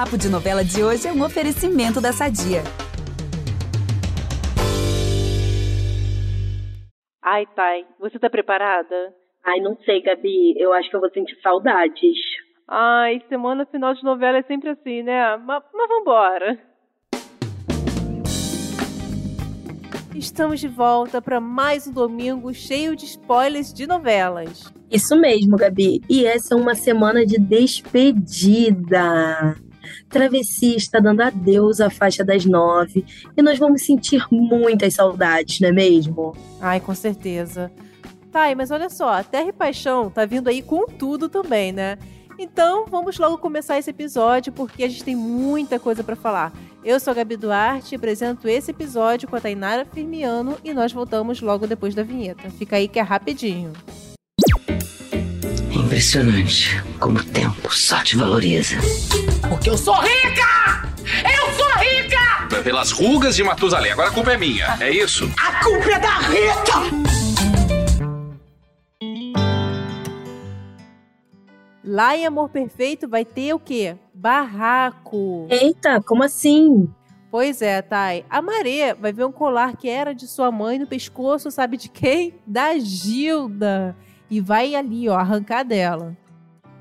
Papo de Novela de hoje é um oferecimento da Sadia. Ai, Thay, você tá preparada? Ai, não sei, Gabi. Eu acho que eu vou sentir saudades. Ai, semana final de novela é sempre assim, né? Mas, mas vambora. Estamos de volta para mais um domingo cheio de spoilers de novelas. Isso mesmo, Gabi. E essa é uma semana de despedida. Travessia está dando adeus à faixa das nove e nós vamos sentir muitas saudades, não é mesmo? Ai, com certeza. Tá, mas olha só, Terra e Paixão tá vindo aí com tudo também, né? Então, vamos logo começar esse episódio porque a gente tem muita coisa para falar. Eu sou a Gabi Duarte e apresento esse episódio com a Tainara Firmiano e nós voltamos logo depois da vinheta. Fica aí que é rapidinho. Impressionante como o tempo só te valoriza. Porque eu sou rica! Eu sou rica! Pelas rugas de Matusalém. Agora a culpa é minha, é isso? A culpa é da Rita! Lá em Amor Perfeito vai ter o quê? Barraco. Eita, como assim? Pois é, Thay. A Maré vai ver um colar que era de sua mãe no pescoço, sabe de quem? Da Gilda. E vai ali, ó, arrancar dela.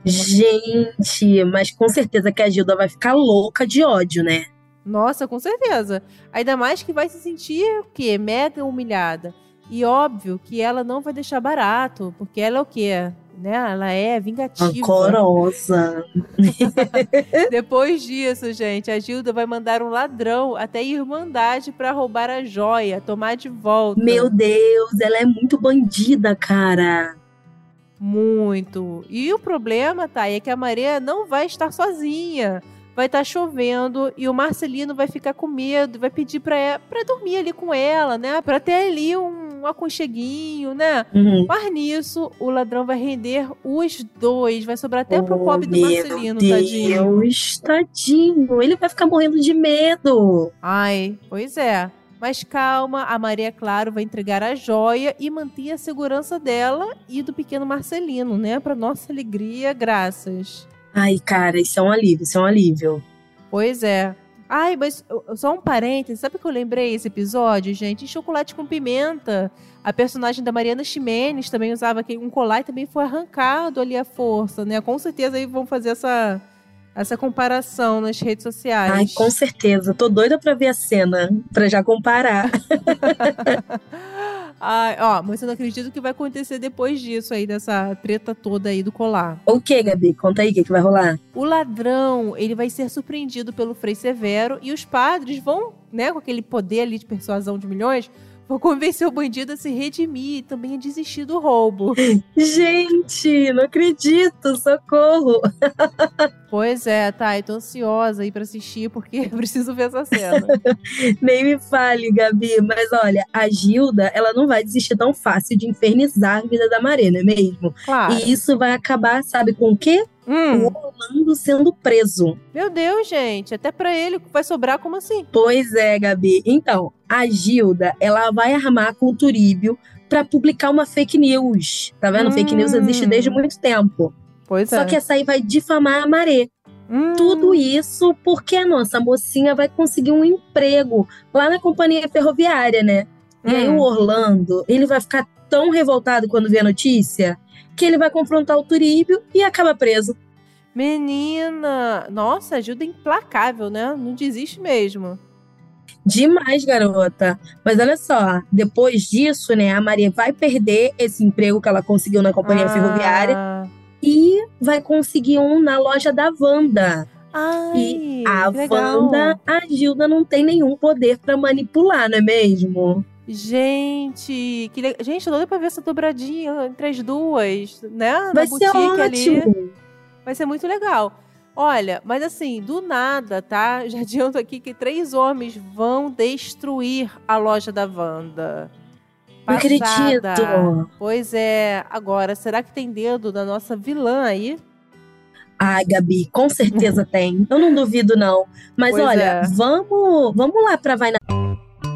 Gente, mas com certeza que a Gilda vai ficar louca de ódio, né? Nossa, com certeza. Ainda mais que vai se sentir o quê? Mega humilhada. E óbvio que ela não vai deixar barato, porque ela é o quê? Né? Ela é vingativa. Rancorosa. Depois disso, gente, a Gilda vai mandar um ladrão até a Irmandade para roubar a joia, tomar de volta. Meu Deus, ela é muito bandida, cara. Muito. E o problema, tá, é que a Maria não vai estar sozinha. Vai estar chovendo e o Marcelino vai ficar com medo, vai pedir pra, pra dormir ali com ela, né? Pra ter ali um aconcheguinho, né? Uhum. Mas nisso, o ladrão vai render os dois. Vai sobrar até pro Oh, pobre do Marcelino, Deus, tadinho. tadinho. Ele vai ficar morrendo de medo. Ai, pois é. Mas calma, a Maria Claro vai entregar a joia e manter a segurança dela e do pequeno Marcelino, né? Pra nossa alegria, graças. Ai, cara, isso é um alívio, isso é um alívio. Pois é. Ai, mas só um parêntese, sabe que eu lembrei esse episódio, gente? Chocolate com pimenta. A personagem da Mariana Ximenes também usava um colar e também foi arrancado ali à força, né? Com certeza aí vão fazer essa, essa comparação nas redes sociais. Ai, com certeza. Tô doida pra ver a cena, pra já comparar. Ai, ó, mas eu não acredito que vai acontecer depois disso aí, dessa treta toda aí do colar. o que, Gabi? Conta aí o que, que vai rolar. O ladrão, ele vai ser surpreendido pelo Frei Severo e os padres vão, né, com aquele poder ali de persuasão de milhões, vão convencer o bandido a se redimir e também a desistir do roubo. Gente, não acredito, socorro. pois é, tá, eu tô ansiosa aí pra assistir porque eu preciso ver essa cena. Nem me fale, Gabi. Mas olha, a Gilda, ela não vai desistir tão fácil de infernizar a vida da Maré, não é mesmo? Claro. E isso vai acabar, sabe com o quê? Hum, O Orlando sendo preso. meu Deus, gente, até pra ele vai sobrar como assim? Pois é, Gabi. Então, a Gilda, ela vai armar com o Turíbio pra publicar uma fake news. Tá vendo? Hum. Fake news existe desde muito tempo. Pois Só é. que essa aí vai difamar a Maré. Hum, Tudo isso porque a nossa mocinha vai conseguir um emprego lá na companhia ferroviária, né? E aí hum. o Orlando, ele vai ficar tão revoltado quando vê a notícia que ele vai confrontar o Turíbio e acaba preso. Menina! Nossa, ajuda implacável, né? Não desiste mesmo. Demais, garota. Mas olha só, depois disso, né, a Maria vai perder esse emprego que ela conseguiu na companhia Ah. ferroviária e vai conseguir um na loja da Wanda. Ai, E a legal. Wanda, a Gilda não tem nenhum poder pra manipular, não é mesmo? Gente, que le... gente, eu tô doida pra ver essa dobradinha entre as duas, né? Na Vai ser boutique ali. ótimo. Vai ser muito legal. Olha, mas assim, do nada, tá? Já adianto aqui que três homens vão destruir a loja da Wanda. Não acredito. Pois é. Agora, será que tem dedo da nossa vilã aí? Ai, Gabi, com certeza tem. Eu não duvido, não. Mas Pois olha, é. vamos, vamos lá pra Vai na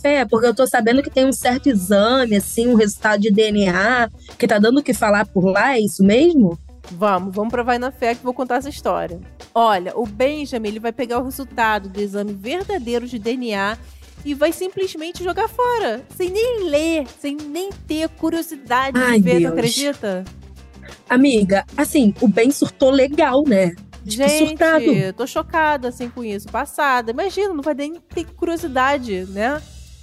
Café, porque eu tô sabendo que tem um certo exame, assim, um resultado de DNA, que tá dando o que falar por lá, é isso mesmo? Vamos, vamos pra Vai na Fé que vou contar essa história. Olha, o Benjamin ele vai pegar o resultado do exame verdadeiro de DNA e vai simplesmente jogar fora, sem nem ler, sem nem ter curiosidade Ai, de ver, Deus. tu acredita? Amiga, assim, o Ben surtou legal, né? Tipo, Gente, surtado. tô chocada assim com isso. Passada. Imagina, não vai nem ter curiosidade, né?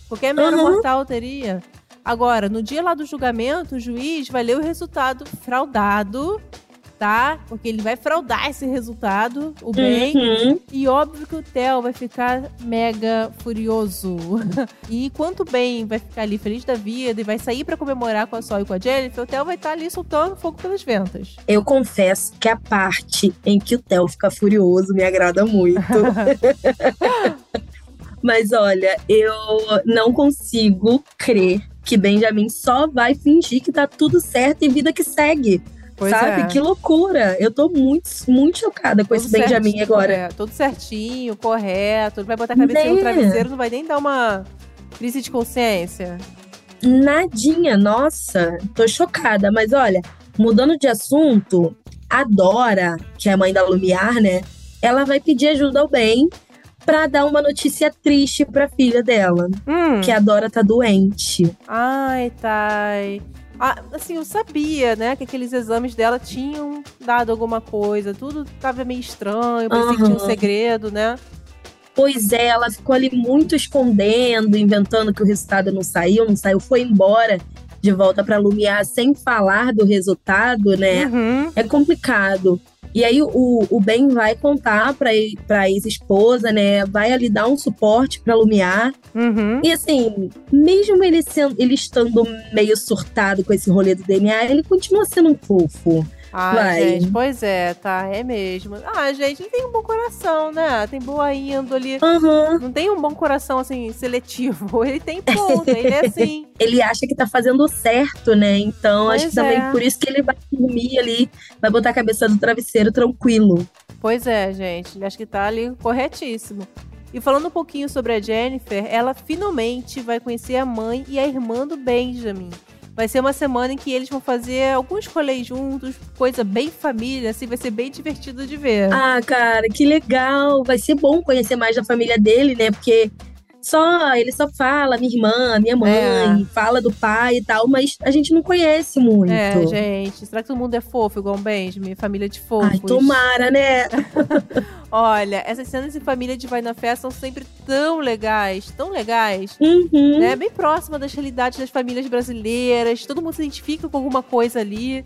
Qualquer mero Uhum. mortal teria. Agora, no dia lá do julgamento, o juiz vai ler o resultado fraudado, tá? Porque ele vai fraudar esse resultado, o bem. Uhum. E óbvio que o Theo vai ficar mega furioso. e enquanto o Ben vai ficar ali feliz da vida e vai sair pra comemorar com a Sol e com a Jennifer, o Theo vai estar ali soltando fogo pelas ventas. Eu confesso que a parte em que o Theo fica furioso me agrada muito. Mas olha, eu não consigo crer que Benjamin só vai fingir que tá tudo certo e vida que segue. Pois sabe? é. Que loucura. Eu tô muito, muito chocada com esse Tudo Benjamin certinho, agora. é, tudo certinho, correto. Vai botar a cabeça no Né? travesseiro, não vai nem dar uma crise de consciência. Nadinha, nossa, tô chocada. Mas olha, mudando de assunto, a Dora, que é a mãe da Lumiar, né? Ela vai pedir ajuda ao bem pra dar uma notícia triste pra filha dela. Hum. Que a Dora tá doente. Ai, Thay. Ah, assim, eu sabia, né, que aqueles exames dela tinham dado alguma coisa. Tudo tava meio estranho, parecia que tinha um segredo, né? Pois é, ela ficou ali muito escondendo, inventando que o resultado não saiu, não saiu, foi embora de volta pra Lumiar sem falar do resultado, né? Uhum. É complicado. E aí o, o Ben vai contar pra, e- pra ex-esposa, né? Vai ali dar um suporte pra Lumiar. Uhum. E assim, mesmo ele, sendo, ele estando meio surtado com esse rolê do DNA, ele continua sendo um fofo. Ah, Vai. gente, pois é, tá, é mesmo. Ah, gente, ele tem um bom coração, né? Tem boa índole. Aham. Não tem um bom coração, assim, seletivo. Ele tem ponto, ele é assim. Ele acha que tá fazendo certo, né? Então, acho Pois que também é. por isso que ele vai dormir ali, vai botar a cabeça do travesseiro tranquilo. Pois é, gente. Ele acha que tá ali corretíssimo. E falando um pouquinho sobre a Jennifer, ela finalmente vai conhecer a mãe e a irmã do Benjamin. Vai ser uma semana em que eles vão fazer alguns rolês juntos, coisa bem família, assim, vai ser bem divertido de ver. Ah, cara, que legal. Vai ser bom conhecer mais da família dele, né? Porque só ele só fala minha irmã, minha mãe, É. fala do pai e tal, mas a gente não conhece muito. É, gente. Será que todo mundo é fofo igual o Benjamin? Família de fofos. Ai, tomara, né? Olha, essas cenas em família de Vai na Fé são sempre tão legais, tão legais. Uhum. né? Bem próxima das realidades das famílias brasileiras. Todo mundo se identifica com alguma coisa ali,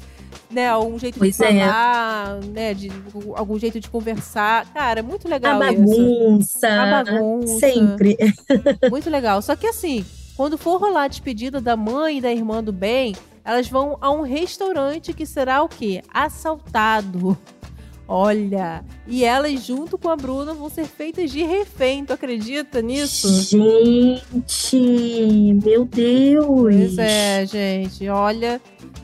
né? Algum jeito Pois de é. falar, né? De algum jeito de conversar. Cara, é muito A legal isso. bagunça. A bagunça. Sempre. Muito legal. Só que assim, quando for rolar a despedida da mãe e da irmã do bem, elas vão a um restaurante que será o quê? Assaltado. Olha, e elas junto com a Bruna vão ser feitas de refém. Tu acredita nisso? Gente, meu Deus. Pois é, gente. Olha,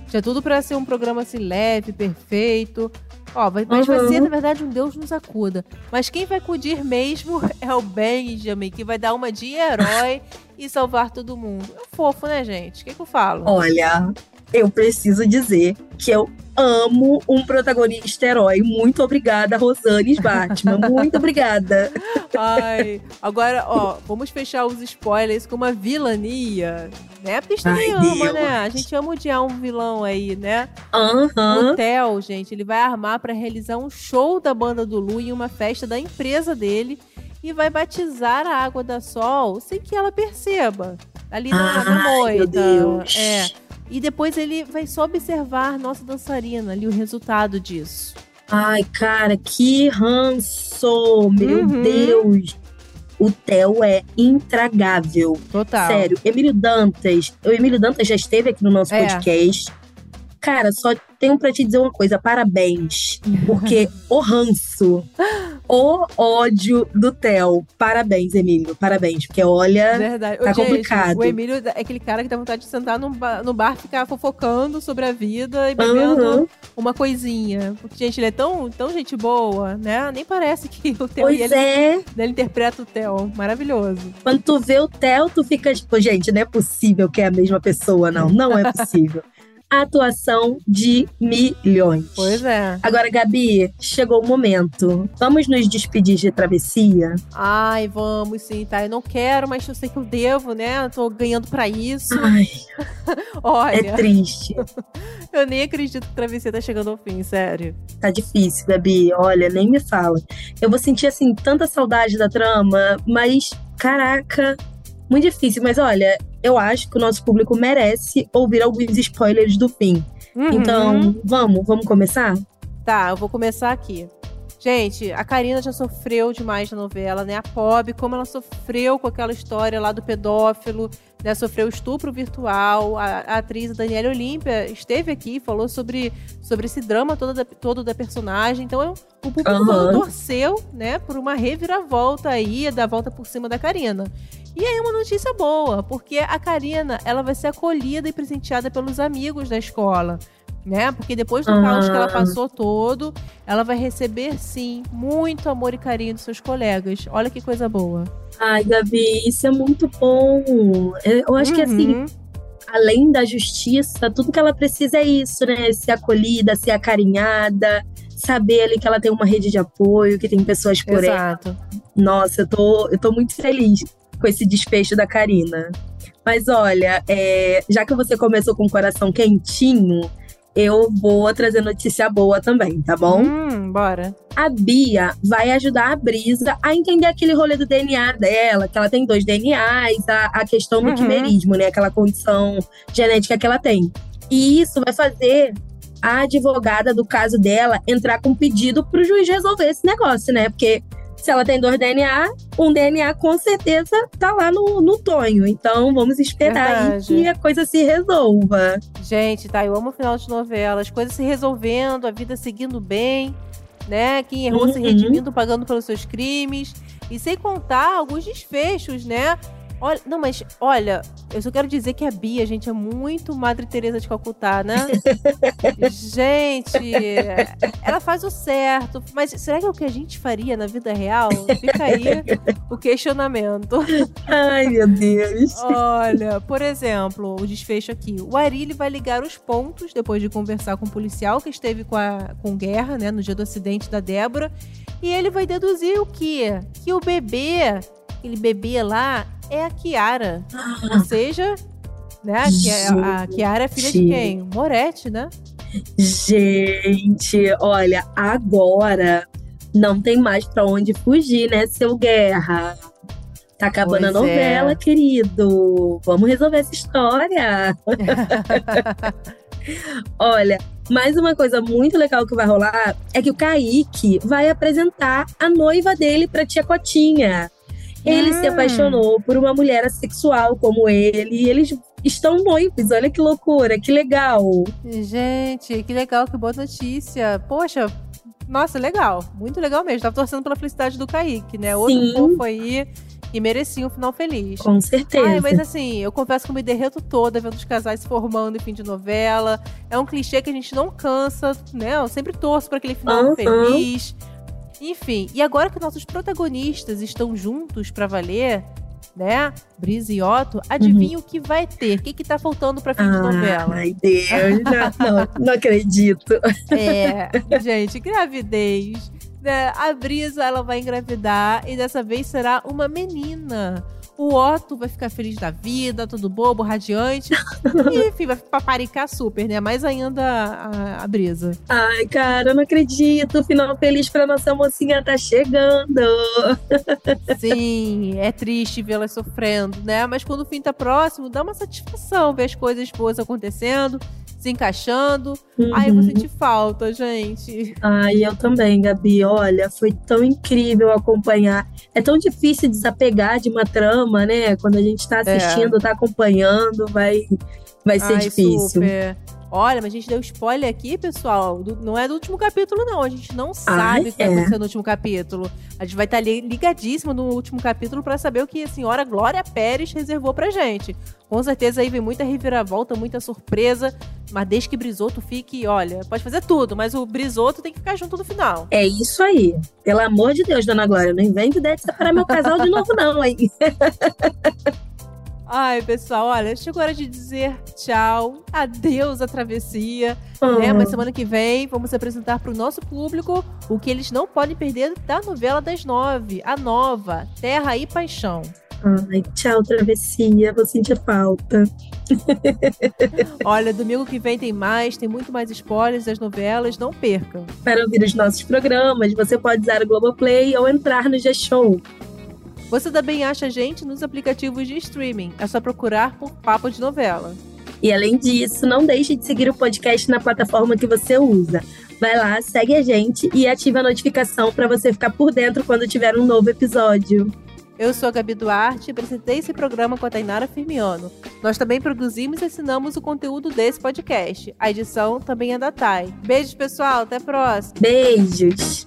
tinha tudo pra ser um programa assim leve, perfeito. Ó, vai- mas vai Uhum. ser, na verdade, um Deus nos acuda. Mas quem vai acudir mesmo é o Benjamin, que vai dar uma de herói e salvar todo mundo. É fofo, né, gente? O que, que eu falo? Olha, eu preciso dizer que eu amo um protagonista herói. Muito obrigada, Rosane Batman. Muito obrigada. Ai, agora, ó, vamos fechar os spoilers com uma vilania, né? Porque a gente ama, Deus. né? A gente ama odiar um vilão aí, né? Aham. O Theo, gente, ele vai armar pra realizar um show da banda do Lu em uma festa da empresa dele e vai batizar a água da Sol sem que ela perceba. Ali na, na Ai, moita. meu Deus. É. E depois ele vai só observar nossa dançarina ali, o resultado disso. Ai, cara, que ranço! Meu Uhum. Deus! O Theo é intragável. Total. Sério, Emílio Dantas. O Emílio Dantas já esteve aqui no nosso É. podcast. Cara, só tenho pra te dizer uma coisa: parabéns. Porque o ranço o ódio do Theo. Parabéns, Emílio. Parabéns, porque olha, Verdade. tá Ô, gente, complicado. O Emílio é aquele cara que dá vontade de sentar no bar, no bar ficar fofocando sobre a vida e bebendo Aham. uma coisinha. Porque, gente, ele é tão, tão gente boa, né? Nem parece que o Theo e Pois ele, é. ele interpreta o Theo. Maravilhoso. Quando tu vê o Theo, tu fica tipo, gente, não é possível que é a mesma pessoa, não. Não é possível. Atuação de milhões. Pois é. Agora, Gabi, chegou o momento. Vamos nos despedir de travessia? Ai, vamos sim, tá? Eu não quero, mas eu sei que eu devo, né? Eu tô ganhando pra isso. Ai, Olha, é triste. eu nem acredito que travessia tá chegando ao fim, sério. Tá difícil, Gabi. Olha, nem me fala. Eu vou sentir, assim, tanta saudade da trama, mas, caraca, muito difícil. Mas olha, eu acho que o nosso público merece ouvir alguns spoilers do fim. Uhum. Então, vamos, vamos começar? Tá, eu vou começar aqui. Gente, a Karina já sofreu demais na novela, né? A Pob, como ela sofreu com aquela história lá do pedófilo, né? Sofreu estupro virtual. A, a atriz Daniela Olímpia esteve aqui e falou sobre, sobre esse drama todo da, todo da personagem. Então, eu- o público todo torceu, né? Por uma reviravolta aí, da volta por cima da Karina. E aí, uma notícia boa, porque a Karina, ela vai ser acolhida e presenteada pelos amigos da escola. Né? Porque depois do caos que ela Ah. passou todo, ela vai receber, sim, muito amor e carinho dos seus colegas. Olha que coisa boa. Ai, Gabi, isso é muito bom. Eu acho que, assim, Uhum. além da justiça, tudo que ela precisa é isso, né? Ser acolhida, ser acarinhada, saber ali que ela tem uma rede de apoio, que tem pessoas por ela. Exato. Nossa, eu tô, eu tô muito feliz com esse desfecho da Karina. Mas olha, é, já que você começou com o coração quentinho, eu vou trazer notícia boa também, tá bom? Hum, bora. A Bia vai ajudar a Brisa a entender aquele rolê do DNA dela, que ela tem dois DNAs, a, a questão do Uhum. quimerismo, né? Aquela condição genética que ela tem. E isso vai fazer a advogada do caso dela entrar com pedido pro juiz resolver esse negócio, né? Porque se ela tem dois DNA, um DNA com certeza tá lá no, no Tonho. Então vamos esperar aí que a coisa se resolva. Gente, tá, eu amo o final de novela. As coisas se resolvendo, a vida seguindo bem, né? Quem errou se Uhum. redimindo, pagando pelos seus crimes. E sem contar alguns desfechos, né? Olha, não, mas olha, eu só quero dizer que a Bia, gente, é muito Madre Teresa de Calcutá, né? gente, ela faz o certo, mas será que é o que a gente faria na vida real? Fica aí o questionamento. Ai, meu Deus. Olha, por exemplo, o desfecho aqui. O Ari vai ligar os pontos depois de conversar com o policial que esteve com, a, com guerra, né, no dia do acidente da Débora. E ele vai deduzir o quê? Que o bebê, aquele bebê lá, é a Kiara. Ou seja, né, a, a Kiara é filha de quem? Moretti, né? Gente, olha, agora não tem mais pra onde fugir, né, seu Guerra? Tá acabando Pois a novela, é. querido. Vamos resolver essa história. olha, mais uma coisa muito legal que vai rolar é que o Kaique vai apresentar a noiva dele pra tia Cotinha. Ele se Hum. apaixonou por uma mulher assexual como ele e eles estão noivos. Olha que loucura, que legal. Gente, que legal, que boa notícia. Poxa, nossa, legal. Muito legal mesmo. Tava torcendo pela felicidade do Kaique, né? Outro Sim. fofo aí que merecia um final feliz. Com certeza. Ai, mas assim, eu confesso que eu me derreto toda vendo os casais se formando em fim de novela. É um clichê que a gente não cansa, né? Eu sempre torço para aquele final Aham. feliz. Enfim, e agora que nossos protagonistas estão juntos pra valer, né? Brisa e Otto, adivinha o que vai ter? O que, que tá faltando pra fim de novela? Ai, Deus, não, não, não acredito. É, gente, gravidez. Né? A Brisa, ela vai engravidar e dessa vez será uma menina. O Otto vai ficar feliz da vida, todo bobo, radiante. E, enfim, vai paparicar super, né? Mais ainda a, a Brisa. Ai, cara, eu não acredito. O final feliz pra nossa mocinha tá chegando. Sim, é triste vê-las sofrendo, né? Mas quando o fim tá próximo, dá uma satisfação ver as coisas boas acontecendo, se encaixando. Ai, eu vou Uhum. sentir falta, gente. Ai, eu também, Gabi. Olha, foi tão incrível acompanhar. É tão difícil desapegar de uma trama, né? Quando a gente tá assistindo, tá acompanhando, vai, vai ser Ai, difícil. super. Olha, mas a gente deu spoiler aqui, pessoal. do- não é do último capítulo, não. A gente não sabe o que é? vai acontecer no último capítulo. A gente vai estar ali ligadíssimo no último capítulo pra saber o que a senhora Glória Pérez reservou pra gente. Com certeza aí vem muita reviravolta, muita surpresa. Mas desde que Brisoto fique, olha, pode fazer tudo, mas o Brisoto tem que ficar junto no final. É isso aí. Pelo amor de Deus, dona Glória, não invente ideia de separar meu casal de novo, não, hein? Ai, pessoal, olha, chegou a hora de dizer tchau, adeus à travessia. Ah, né? Mas semana que vem vamos apresentar para o nosso público o que eles não podem perder da novela das nove, a nova, Terra e Paixão. Ai, tchau, travessia. Vou sentir falta. Olha, domingo que vem tem mais, tem muito mais spoilers das novelas, não percam. Para ouvir os nossos programas, você pode usar o Globoplay ou entrar no G-Show. Você também acha a gente nos aplicativos de streaming, é só procurar por Papo de Novela. E além disso, não deixe de seguir o podcast na plataforma que você usa. Vai lá, segue a gente e ativa a notificação para você ficar por dentro quando tiver um novo episódio. Eu sou a Gabi Duarte e apresentei esse programa com a Tainara Firmiano. Nós também produzimos e assinamos o conteúdo desse podcast. A edição também é da Thay. Beijos, pessoal. Até a próxima. Beijos!